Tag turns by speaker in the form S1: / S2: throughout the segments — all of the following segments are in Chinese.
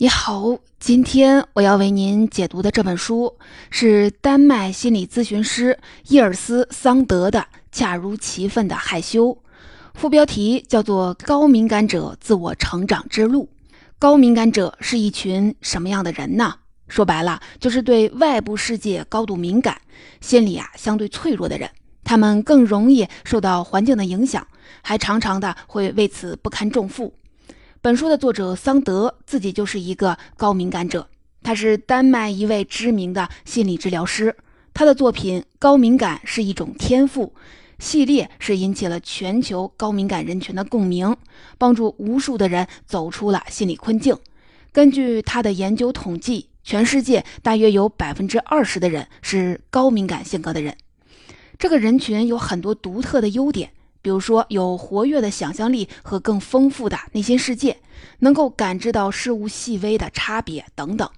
S1: 你好，今天我要为您解读的这本书是丹麦心理咨询师伊尔斯·桑德的《恰如其分的害羞》，副标题叫做《高敏感者自我成长之路》。高敏感者是一群什么样的人呢？说白了，就是对外部世界高度敏感、心理啊相对脆弱的人。他们更容易受到环境的影响，还常常的会为此不堪重负。本书的作者桑德自己就是一个高敏感者，他是丹麦一位知名的心理治疗师。他的作品《高敏感是一种天赋》系列是引起了全球高敏感人群的共鸣，帮助无数的人走出了心理困境。根据他的研究统计，全世界大约有百分之二十的人是高敏感性格的人。这个人群有很多独特的优点。比如说，有活跃的想象力和更丰富的内心世界，能够感知到事物细微的差别等等。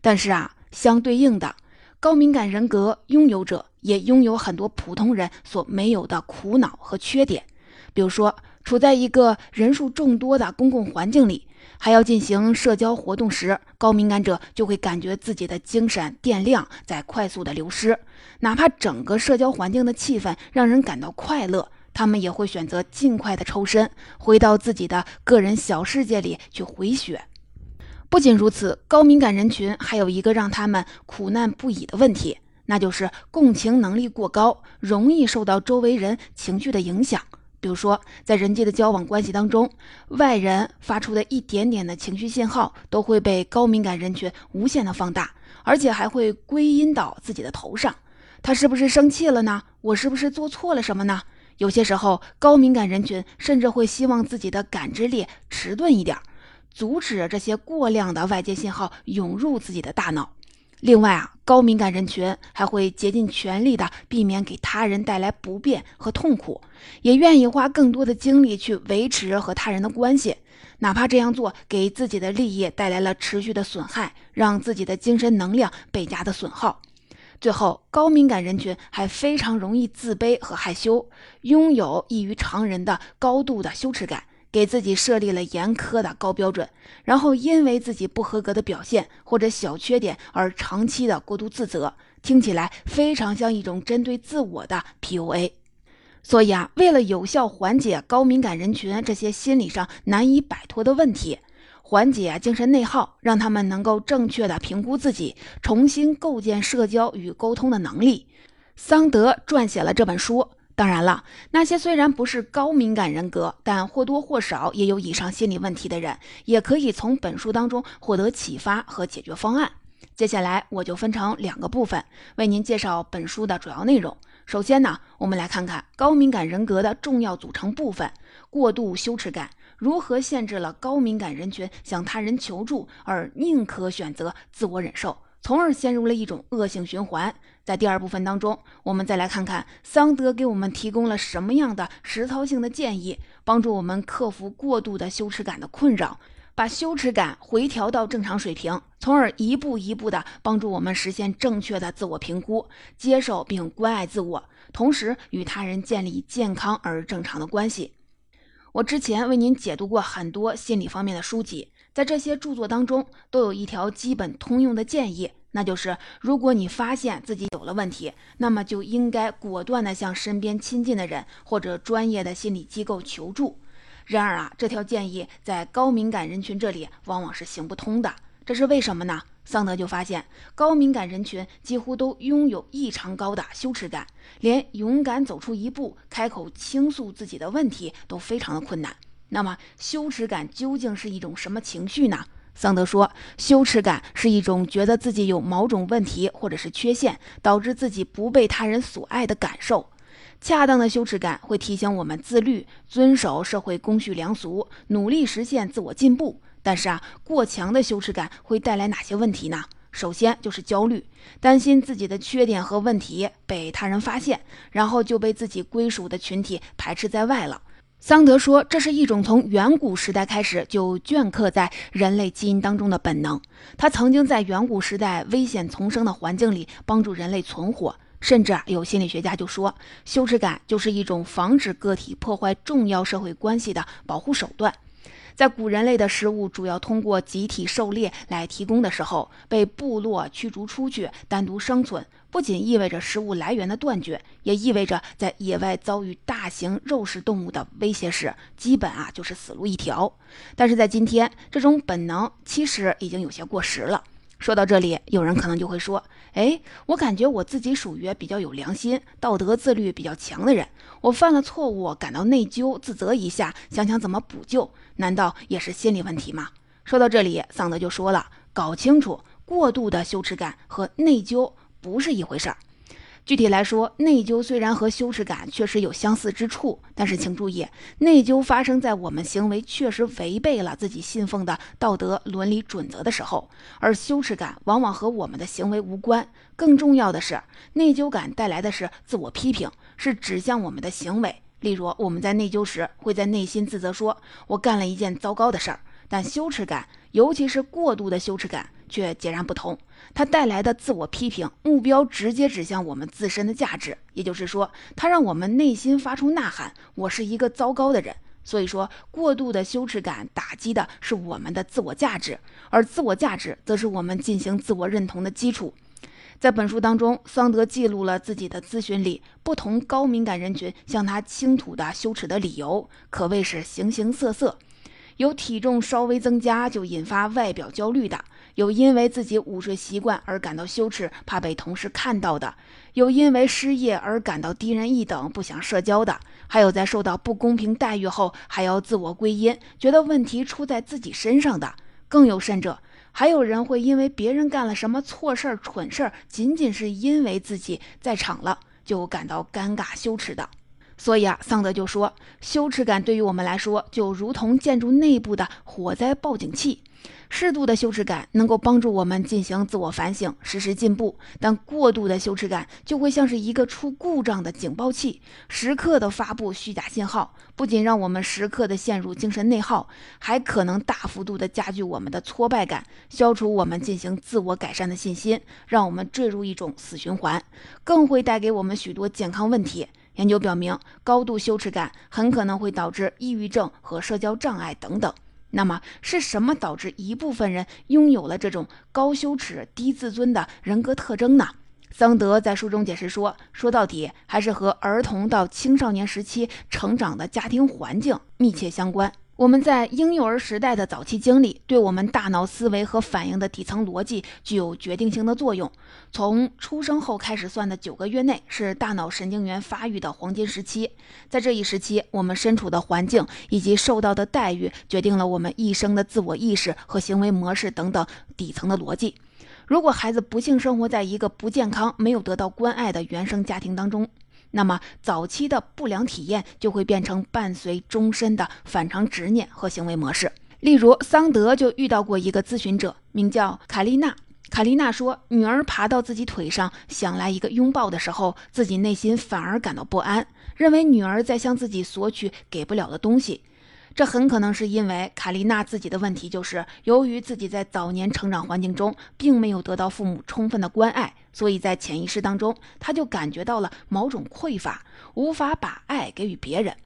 S1: 但是啊，相对应的，高敏感人格拥有者也拥有很多普通人所没有的苦恼和缺点。比如说，处在一个人数众多的公共环境里，还要进行社交活动时，高敏感者就会感觉自己的精神电量在快速的流失，哪怕整个社交环境的气氛让人感到快乐。他们也会选择尽快的抽身，回到自己的个人小世界里去回血。不仅如此，高敏感人群还有一个让他们苦难不已的问题，那就是共情能力过高，容易受到周围人情绪的影响。比如说，在人际的交往关系当中，外人发出的一点点的情绪信号，都会被高敏感人群无限的放大，而且还会归因到自己的头上。他是不是生气了呢？我是不是做错了什么呢？有些时候，高敏感人群甚至会希望自己的感知力迟钝一点，阻止这些过量的外界信号涌入自己的大脑。另外啊，高敏感人群还会竭尽全力的避免给他人带来不便和痛苦，也愿意花更多的精力去维持和他人的关系，哪怕这样做给自己的利益带来了持续的损害，让自己的精神能量倍加的损耗。最后，高敏感人群还非常容易自卑和害羞，拥有异于常人的高度的羞耻感，给自己设立了严苛的高标准，然后因为自己不合格的表现或者小缺点而长期的过度自责，听起来非常像一种针对自我的 PUA。所以啊，为了有效缓解高敏感人群这些心理上难以摆脱的问题。缓解精神内耗，让他们能够正确的评估自己，重新构建社交与沟通的能力。桑德撰写了这本书。当然了，那些虽然不是高敏感人格，但或多或少也有以上心理问题的人，也可以从本书当中获得启发和解决方案。接下来我就分成两个部分为您介绍本书的主要内容。首先呢，我们来看看高敏感人格的重要组成部分——过度羞耻感。如何限制了高敏感人群向他人求助，而宁可选择自我忍受，从而陷入了一种恶性循环？在第二部分当中，我们再来看看桑德给我们提供了什么样的实操性的建议，帮助我们克服过度的羞耻感的困扰，把羞耻感回调到正常水平，从而一步一步的帮助我们实现正确的自我评估，接受并关爱自我，同时与他人建立健康而正常的关系。我之前为您解读过很多心理方面的书籍，在这些著作当中都有一条基本通用的建议，那就是如果你发现自己有了问题，那么就应该果断地向身边亲近的人或者专业的心理机构求助。然而啊，这条建议在高敏感人群这里往往是行不通的，这是为什么呢？桑德就发现，高敏感人群几乎都拥有异常高的羞耻感，连勇敢走出一步、开口倾诉自己的问题都非常的困难。那么，羞耻感究竟是一种什么情绪呢？桑德说，羞耻感是一种觉得自己有某种问题或者是缺陷，导致自己不被他人所爱的感受。恰当的羞耻感会提醒我们自律、遵守社会公序良俗，努力实现自我进步。但是啊，过强的羞耻感会带来哪些问题呢？首先就是焦虑，担心自己的缺点和问题被他人发现，然后就被自己归属的群体排斥在外了。桑德说，这是一种从远古时代开始就镌刻在人类基因当中的本能。他曾经在远古时代危险丛生的环境里帮助人类存活，甚至啊，有心理学家就说，羞耻感就是一种防止个体破坏重要社会关系的保护手段。在古人类的食物主要通过集体狩猎来提供的时候，被部落驱逐出去，单独生存，不仅意味着食物来源的断绝，也意味着在野外遭遇大型肉食动物的威胁时，基本啊就是死路一条。但是在今天，这种本能其实已经有些过时了。说到这里，有人可能就会说：“哎，我感觉我自己属于比较有良心、道德自律比较强的人。我犯了错误，感到内疚、自责一下，想想怎么补救，难道也是心理问题吗？”说到这里，桑德就说了：“搞清楚，过度的羞耻感和内疚不是一回事儿。”具体来说，内疚虽然和羞耻感确实有相似之处，但是请注意，内疚发生在我们行为确实违背了自己信奉的道德伦理准则的时候，而羞耻感往往和我们的行为无关。更重要的是，内疚感带来的是自我批评，是指向我们的行为。例如，我们在内疚时，会在内心自责说：“我干了一件糟糕的事儿。”但羞耻感，尤其是过度的羞耻感，却截然不同。它带来的自我批评，目标直接指向我们自身的价值，也就是说，它让我们内心发出呐喊：“我是一个糟糕的人。”所以说，过度的羞耻感打击的是我们的自我价值，而自我价值则是我们进行自我认同的基础。在本书当中，桑德记录了自己的咨询里不同高敏感人群向他倾吐的羞耻的理由，可谓是形形色色。有体重稍微增加就引发外表焦虑的，有因为自己午睡习惯而感到羞耻，怕被同事看到的，有因为失业而感到低人一等，不想社交的，还有在受到不公平待遇后还要自我归因，觉得问题出在自己身上的。更有甚者，还有人会因为别人干了什么错事儿、蠢事儿，仅仅是因为自己在场了，就感到尴尬羞耻的。所以啊，桑德就说，羞耻感对于我们来说，就如同建筑内部的火灾报警器。适度的羞耻感能够帮助我们进行自我反省，实时进步；但过度的羞耻感就会像是一个出故障的警报器，时刻的发布虚假信号，不仅让我们时刻的陷入精神内耗，还可能大幅度的加剧我们的挫败感，消除我们进行自我改善的信心，让我们坠入一种死循环，更会带给我们许多健康问题。研究表明，高度羞耻感很可能会导致抑郁症和社交障碍等等。那么，是什么导致一部分人拥有了这种高羞耻、低自尊的人格特征呢？桑德在书中解释说，说到底还是和儿童到青少年时期成长的家庭环境密切相关。我们在婴幼儿时代的早期经历，对我们大脑思维和反应的底层逻辑具有决定性的作用。从出生后开始算的九个月内，是大脑神经元发育的黄金时期。在这一时期，我们身处的环境以及受到的待遇，决定了我们一生的自我意识和行为模式等等底层的逻辑。如果孩子不幸生活在一个不健康、没有得到关爱的原生家庭当中，那么，早期的不良体验就会变成伴随终身的反常执念和行为模式。例如，桑德就遇到过一个咨询者，名叫卡丽娜。卡丽娜说，女儿爬到自己腿上想来一个拥抱的时候，自己内心反而感到不安，认为女儿在向自己索取给不了的东西。这很可能是因为卡丽娜自己的问题，就是由于自己在早年成长环境中并没有得到父母充分的关爱，所以在潜意识当中，他就感觉到了某种匮乏，无法把爱给予别人。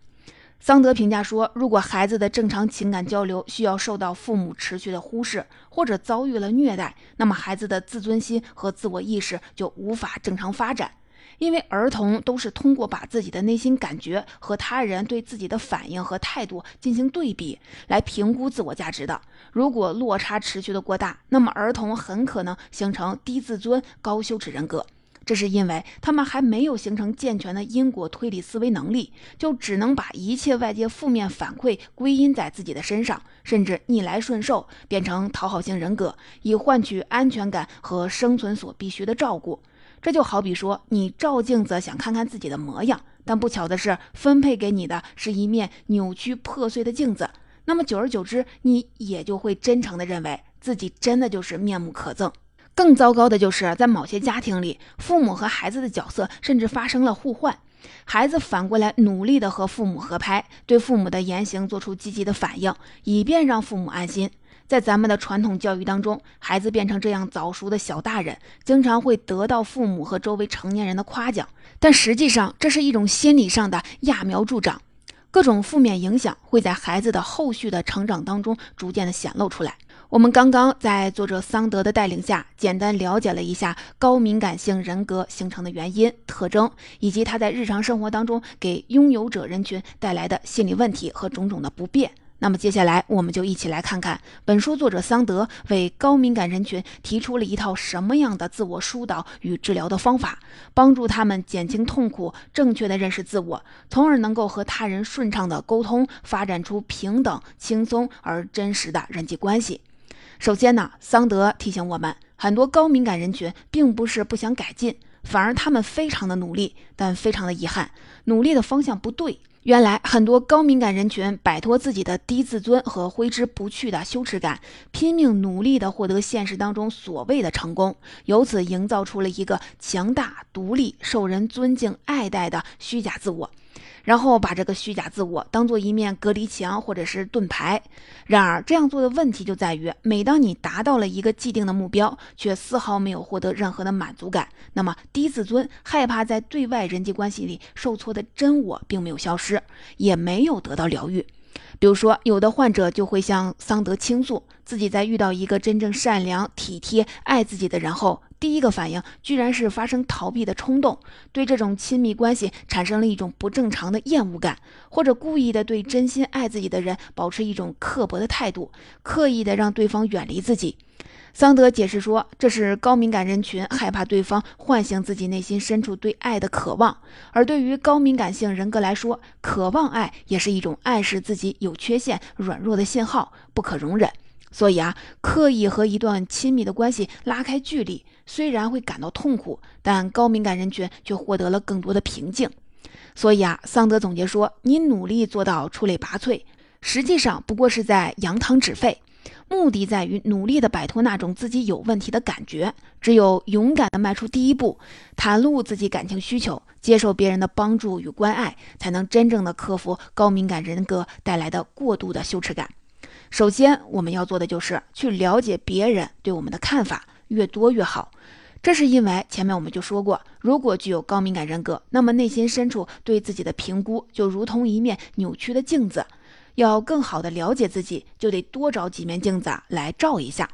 S1: 桑德评价说，如果孩子的正常情感交流需要受到父母持续的忽视，或者遭遇了虐待，那么孩子的自尊心和自我意识就无法正常发展。因为儿童都是通过把自己的内心感觉和他人对自己的反应和态度进行对比来评估自我价值的。如果落差持续的过大，那么儿童很可能形成低自尊、高羞耻人格。这是因为他们还没有形成健全的因果推理思维能力，就只能把一切外界负面反馈归因在自己的身上，甚至逆来顺受，变成讨好型人格，以换取安全感和生存所必须的照顾。这就好比说，你照镜子想看看自己的模样，但不巧的是，分配给你的是一面扭曲破碎的镜子。那么久而久之，你也就会真诚地认为自己真的就是面目可憎。更糟糕的就是在某些家庭里，父母和孩子的角色甚至发生了互换，孩子反过来努力地和父母合拍，对父母的言行做出积极的反应，以便让父母安心。在咱们的传统教育当中，孩子变成这样早熟的小大人，经常会得到父母和周围成年人的夸奖，但实际上这是一种心理上的揠苗助长。各种负面影响会在孩子的后续的成长当中逐渐的显露出来。我们刚刚在作者桑德的带领下，简单了解了一下高敏感性人格形成的原因、特征，以及他在日常生活当中给拥有者人群带来的心理问题和种种的不便。那么接下来，我们就一起来看看本书作者桑德为高敏感人群提出了一套什么样的自我疏导与治疗的方法，帮助他们减轻痛苦，正确的认识自我，从而能够和他人顺畅的沟通，发展出平等、轻松而真实的人际关系。首先呢，桑德提醒我们，很多高敏感人群并不是不想改进，反而他们非常的努力，但非常的遗憾，努力的方向不对。原来很多高敏感人群摆脱自己的低自尊和挥之不去的羞耻感，拼命努力地获得现实当中所谓的成功，由此营造出了一个强大、独立、受人尊敬爱戴的虚假自我。然后把这个虚假自我当做一面隔离墙或者是盾牌。然而这样做的问题就在于，每当你达到了一个既定的目标，却丝毫没有获得任何的满足感，那么低自尊、害怕在对外人际关系里受挫的真我并没有消失，也没有得到疗愈。比如说，有的患者就会向桑德倾诉，自己在遇到一个真正善良、体贴、爱自己的人后。第一个反应居然是发生逃避的冲动，对这种亲密关系产生了一种不正常的厌恶感，或者故意的对真心爱自己的人保持一种刻薄的态度，刻意的让对方远离自己。桑德解释说，这是高敏感人群害怕对方唤醒自己内心深处对爱的渴望，而对于高敏感性人格来说，渴望爱也是一种暗示自己有缺陷、软弱的信号，不可容忍。所以啊，刻意和一段亲密的关系拉开距离，虽然会感到痛苦，但高敏感人群却获得了更多的平静。所以啊，桑德总结说：“你努力做到出类拔萃，实际上不过是在扬汤止沸。目的在于努力的摆脱那种自己有问题的感觉。只有勇敢的迈出第一步，袒露自己感情需求，接受别人的帮助与关爱，才能真正的克服高敏感人格带来的过度的羞耻感。”首先，我们要做的就是去了解别人对我们的看法，越多越好。这是因为前面我们就说过，如果具有高敏感人格，那么内心深处对自己的评估就如同一面扭曲的镜子。要更好的了解自己，就得多找几面镜子来照一下。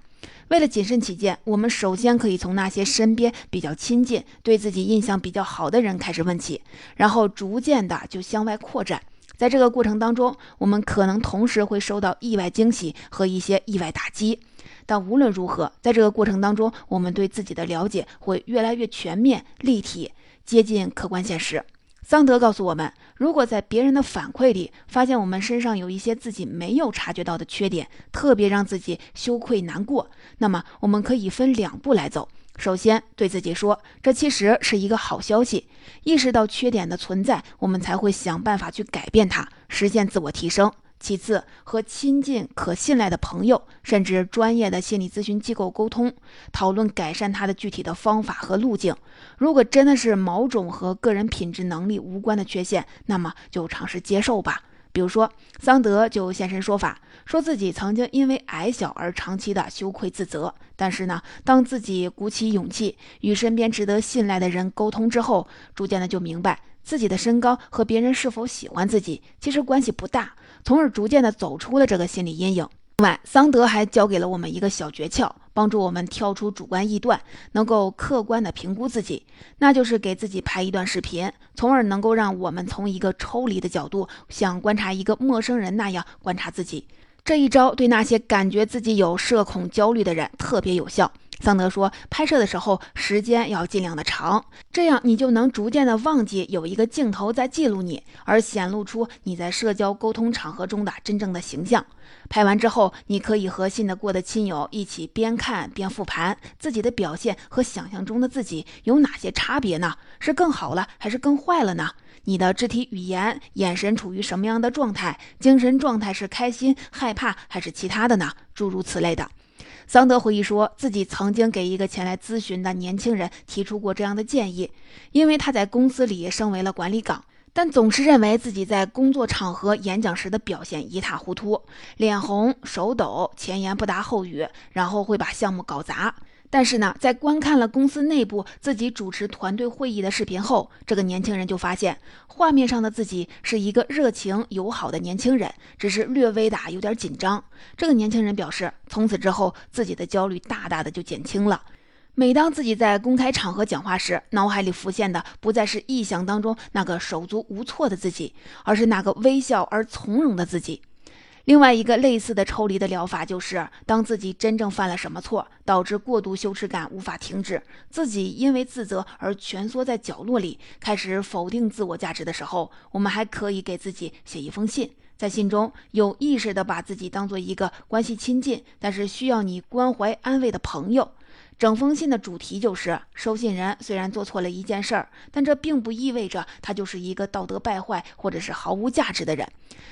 S1: 为了谨慎起见，我们首先可以从那些身边比较亲近、对自己印象比较好的人开始问起，然后逐渐的就向外扩展。在这个过程当中，我们可能同时会受到意外惊喜和一些意外打击，但无论如何，在这个过程当中，我们对自己的了解会越来越全面、立体，接近客观现实。桑德告诉我们，如果在别人的反馈里发现我们身上有一些自己没有察觉到的缺点，特别让自己羞愧难过，那么我们可以分两步来走。首先，对自己说，这其实是一个好消息。意识到缺点的存在，我们才会想办法去改变它，实现自我提升。其次，和亲近、可信赖的朋友，甚至专业的心理咨询机构沟通，讨论改善它的具体的方法和路径。如果真的是某种和个人品质能力无关的缺陷，那么就尝试接受吧。比如说，桑德就现身说法，说自己曾经因为矮小而长期的羞愧自责。但是呢，当自己鼓起勇气与身边值得信赖的人沟通之后，逐渐的就明白自己的身高和别人是否喜欢自己其实关系不大，从而逐渐的走出了这个心理阴影。另外，桑德还教给了我们一个小诀窍，帮助我们跳出主观臆断，能够客观的评估自己，那就是给自己拍一段视频，从而能够让我们从一个抽离的角度，像观察一个陌生人那样观察自己。这一招对那些感觉自己有社恐焦虑的人特别有效。桑德说，拍摄的时候时间要尽量的长，这样你就能逐渐的忘记有一个镜头在记录你，而显露出你在社交沟通场合中的真正的形象。拍完之后，你可以和信得过的亲友一起边看边复盘自己的表现和想象中的自己有哪些差别呢？是更好了还是更坏了呢？你的肢体语言、眼神处于什么样的状态？精神状态是开心、害怕还是其他的呢？诸如此类的。桑德回忆说，自己曾经给一个前来咨询的年轻人提出过这样的建议，因为他在公司里升为了管理岗，但总是认为自己在工作场合演讲时的表现一塌糊涂，脸红、手抖、前言不搭后语，然后会把项目搞砸。但是呢，在观看了公司内部自己主持团队会议的视频后，这个年轻人就发现，画面上的自己是一个热情友好的年轻人，只是略微的有点紧张。这个年轻人表示，从此之后自己的焦虑大大的就减轻了。每当自己在公开场合讲话时，脑海里浮现的不再是臆想当中那个手足无措的自己，而是那个微笑而从容的自己。另外一个类似的抽离的疗法，就是当自己真正犯了什么错，导致过度羞耻感无法停止，自己因为自责而蜷缩在角落里，开始否定自我价值的时候，我们还可以给自己写一封信，在信中有意识的把自己当做一个关系亲近，但是需要你关怀安慰的朋友。整封信的主题就是：收信人虽然做错了一件事儿，但这并不意味着他就是一个道德败坏或者是毫无价值的人。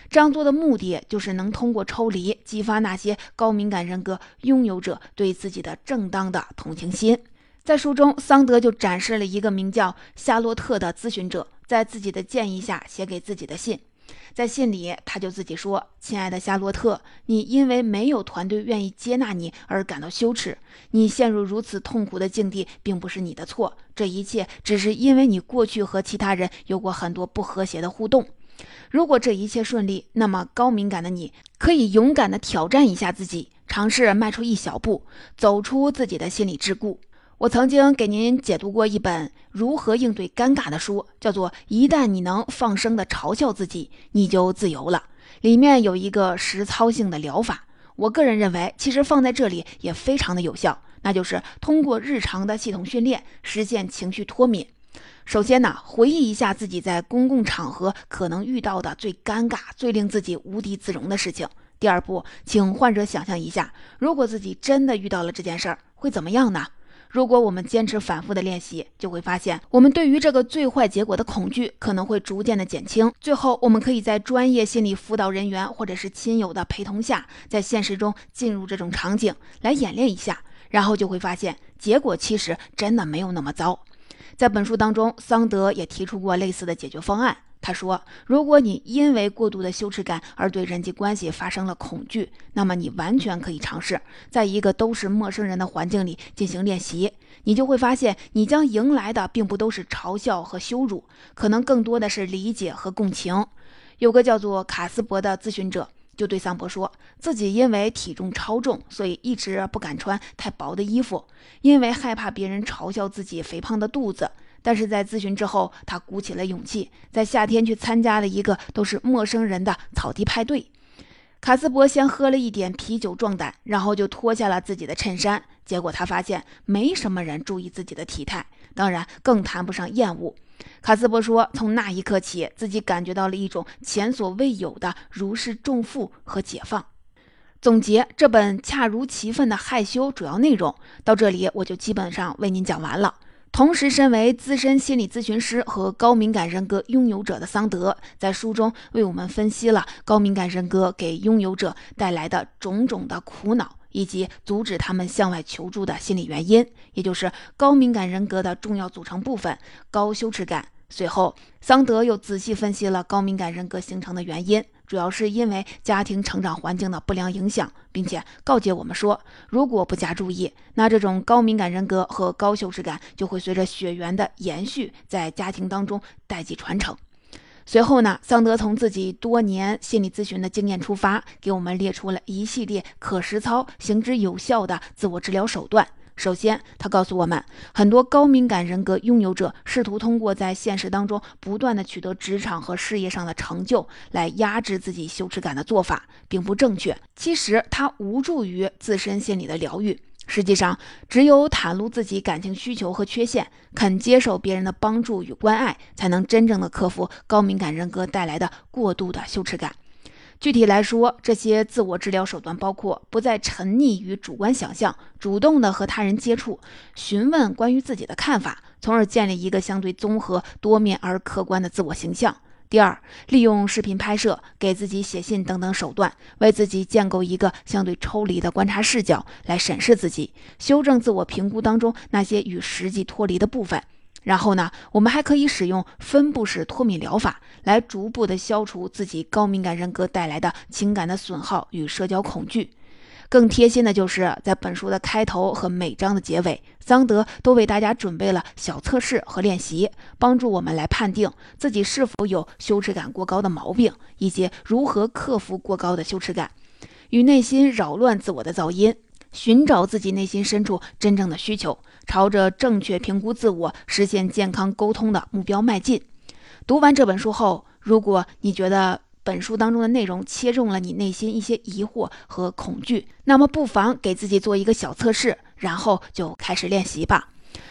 S1: 这样做的目的就是能通过抽离，激发那些高敏感人格拥有者对自己的正当的同情心。在书中，桑德就展示了一个名叫夏洛特的咨询者在自己的建议下写给自己的信。在信里，他就自己说：“亲爱的夏洛特，你因为没有团队愿意接纳你而感到羞耻。你陷入如此痛苦的境地，并不是你的错。这一切只是因为你过去和其他人有过很多不和谐的互动。如果这一切顺利，那么高敏感的你可以勇敢地挑战一下自己，尝试迈出一小步，走出自己的心理桎梏。”我曾经给您解读过一本如何应对尴尬的书，叫做《一旦你能放声的嘲笑自己，你就自由了》。里面有一个实操性的疗法，我个人认为，其实放在这里也非常的有效，那就是通过日常的系统训练实现情绪脱敏。首先呢，回忆一下自己在公共场合可能遇到的最尴尬、最令自己无地自容的事情。第二步，请患者想象一下，如果自己真的遇到了这件事儿，会怎么样呢？如果我们坚持反复的练习，就会发现，我们对于这个最坏结果的恐惧可能会逐渐的减轻。最后，我们可以在专业心理辅导人员或者是亲友的陪同下，在现实中进入这种场景来演练一下，然后就会发现，结果其实真的没有那么糟。在本书当中，桑德也提出过类似的解决方案。他说：“如果你因为过度的羞耻感而对人际关系发生了恐惧，那么你完全可以尝试在一个都是陌生人的环境里进行练习。你就会发现，你将迎来的并不都是嘲笑和羞辱，可能更多的是理解和共情。”有个叫做卡斯伯的咨询者就对桑博说：“自己因为体重超重，所以一直不敢穿太薄的衣服，因为害怕别人嘲笑自己肥胖的肚子。”但是在咨询之后，他鼓起了勇气，在夏天去参加了一个都是陌生人的草地派对。卡斯伯先喝了一点啤酒壮胆，然后就脱下了自己的衬衫。结果他发现没什么人注意自己的体态，当然更谈不上厌恶。卡斯伯说，从那一刻起，自己感觉到了一种前所未有的如释重负和解放。总结这本恰如其分的害羞主要内容，到这里我就基本上为您讲完了。同时，身为资深心理咨询师和高敏感人格拥有者的桑德，在书中为我们分析了高敏感人格给拥有者带来的种种的苦恼，以及阻止他们向外求助的心理原因，也就是高敏感人格的重要组成部分——高羞耻感。随后，桑德又仔细分析了高敏感人格形成的原因。主要是因为家庭成长环境的不良影响，并且告诫我们说，如果不加注意，那这种高敏感人格和高羞耻感就会随着血缘的延续，在家庭当中代际传承。随后呢，桑德从自己多年心理咨询的经验出发，给我们列出了一系列可实操、行之有效的自我治疗手段。首先，他告诉我们，很多高敏感人格拥有者试图通过在现实当中不断的取得职场和事业上的成就来压制自己羞耻感的做法，并不正确。其实，它无助于自身心理的疗愈。实际上，只有袒露自己感情需求和缺陷，肯接受别人的帮助与关爱，才能真正的克服高敏感人格带来的过度的羞耻感。具体来说，这些自我治疗手段包括不再沉溺于主观想象，主动的和他人接触，询问关于自己的看法，从而建立一个相对综合、多面而客观的自我形象。第二，利用视频拍摄、给自己写信等等手段，为自己建构一个相对抽离的观察视角，来审视自己，修正自我评估当中那些与实际脱离的部分。然后呢，我们还可以使用分布式脱敏疗法，来逐步的消除自己高敏感人格带来的情感的损耗与社交恐惧。更贴心的就是在本书的开头和每章的结尾，桑德都为大家准备了小测试和练习，帮助我们来判定自己是否有羞耻感过高的毛病，以及如何克服过高的羞耻感，与内心扰乱自我的噪音。寻找自己内心深处真正的需求，朝着正确评估自我、实现健康沟通的目标迈进。读完这本书后，如果你觉得本书当中的内容切中了你内心一些疑惑和恐惧，那么不妨给自己做一个小测试，然后就开始练习吧。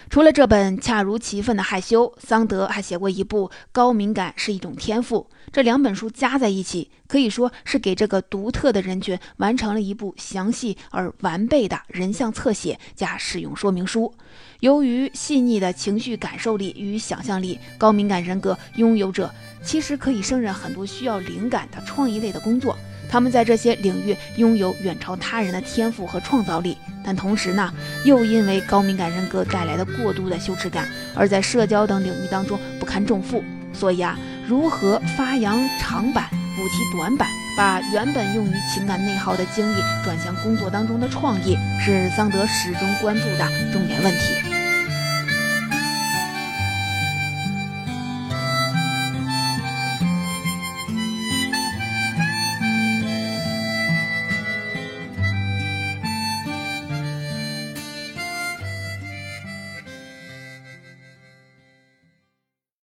S1: 除了这本《恰如其分的害羞》，桑德还写过一部《高敏感是一种天赋》。这两本书加在一起，可以说是给这个独特的人群完成了一部详细而完备的人像侧写加使用说明书。由于细腻的情绪感受力与想象力，高敏感人格拥有者其实可以胜任很多需要灵感的创意类的工作。他们在这些领域拥有远超他人的天赋和创造力，但同时呢，又因为高敏感人格带来的过度的羞耻感，而在社交等领域当中不堪重负。所以啊，如何发扬长板，补齐短板，把原本用于情感内耗的精力转向工作当中的创意，是桑德始终关注的重点问题。